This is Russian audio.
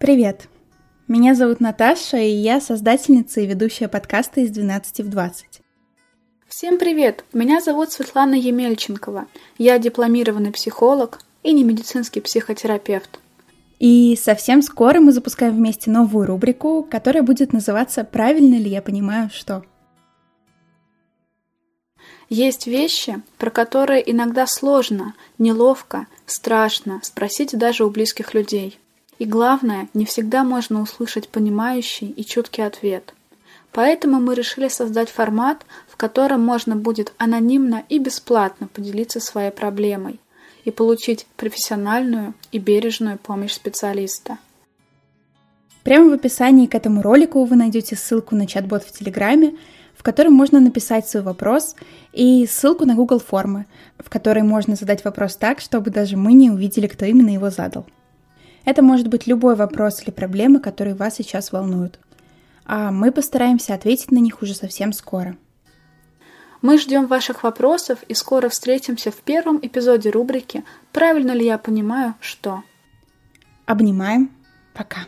Привет! Меня зовут Наташа, и я создательница и ведущая подкаста из 12 в 20. Всем привет! Меня зовут Светлана Емельченкова. Я дипломированный психолог и не медицинский психотерапевт. И совсем скоро мы запускаем вместе новую рубрику, которая будет называться «Правильно ли я понимаю, что?». Есть вещи, про которые иногда сложно, неловко, страшно спросить даже у близких людей. И главное, не всегда можно услышать понимающий и чуткий ответ. Поэтому мы решили создать формат, в котором можно будет анонимно и бесплатно поделиться своей проблемой и получить профессиональную и бережную помощь специалиста. Прямо в описании к этому ролику вы найдете ссылку на чат-бот в Телеграме, в котором можно написать свой вопрос, и ссылку на Google формы, в которой можно задать вопрос так, чтобы даже мы не увидели, кто именно его задал. Это может быть любой вопрос или проблемы, которые вас сейчас волнуют. А мы постараемся ответить на них уже совсем скоро. Мы ждем ваших вопросов и скоро встретимся в первом эпизоде рубрики «Правильно ли я понимаю, что?». Обнимаем. Пока.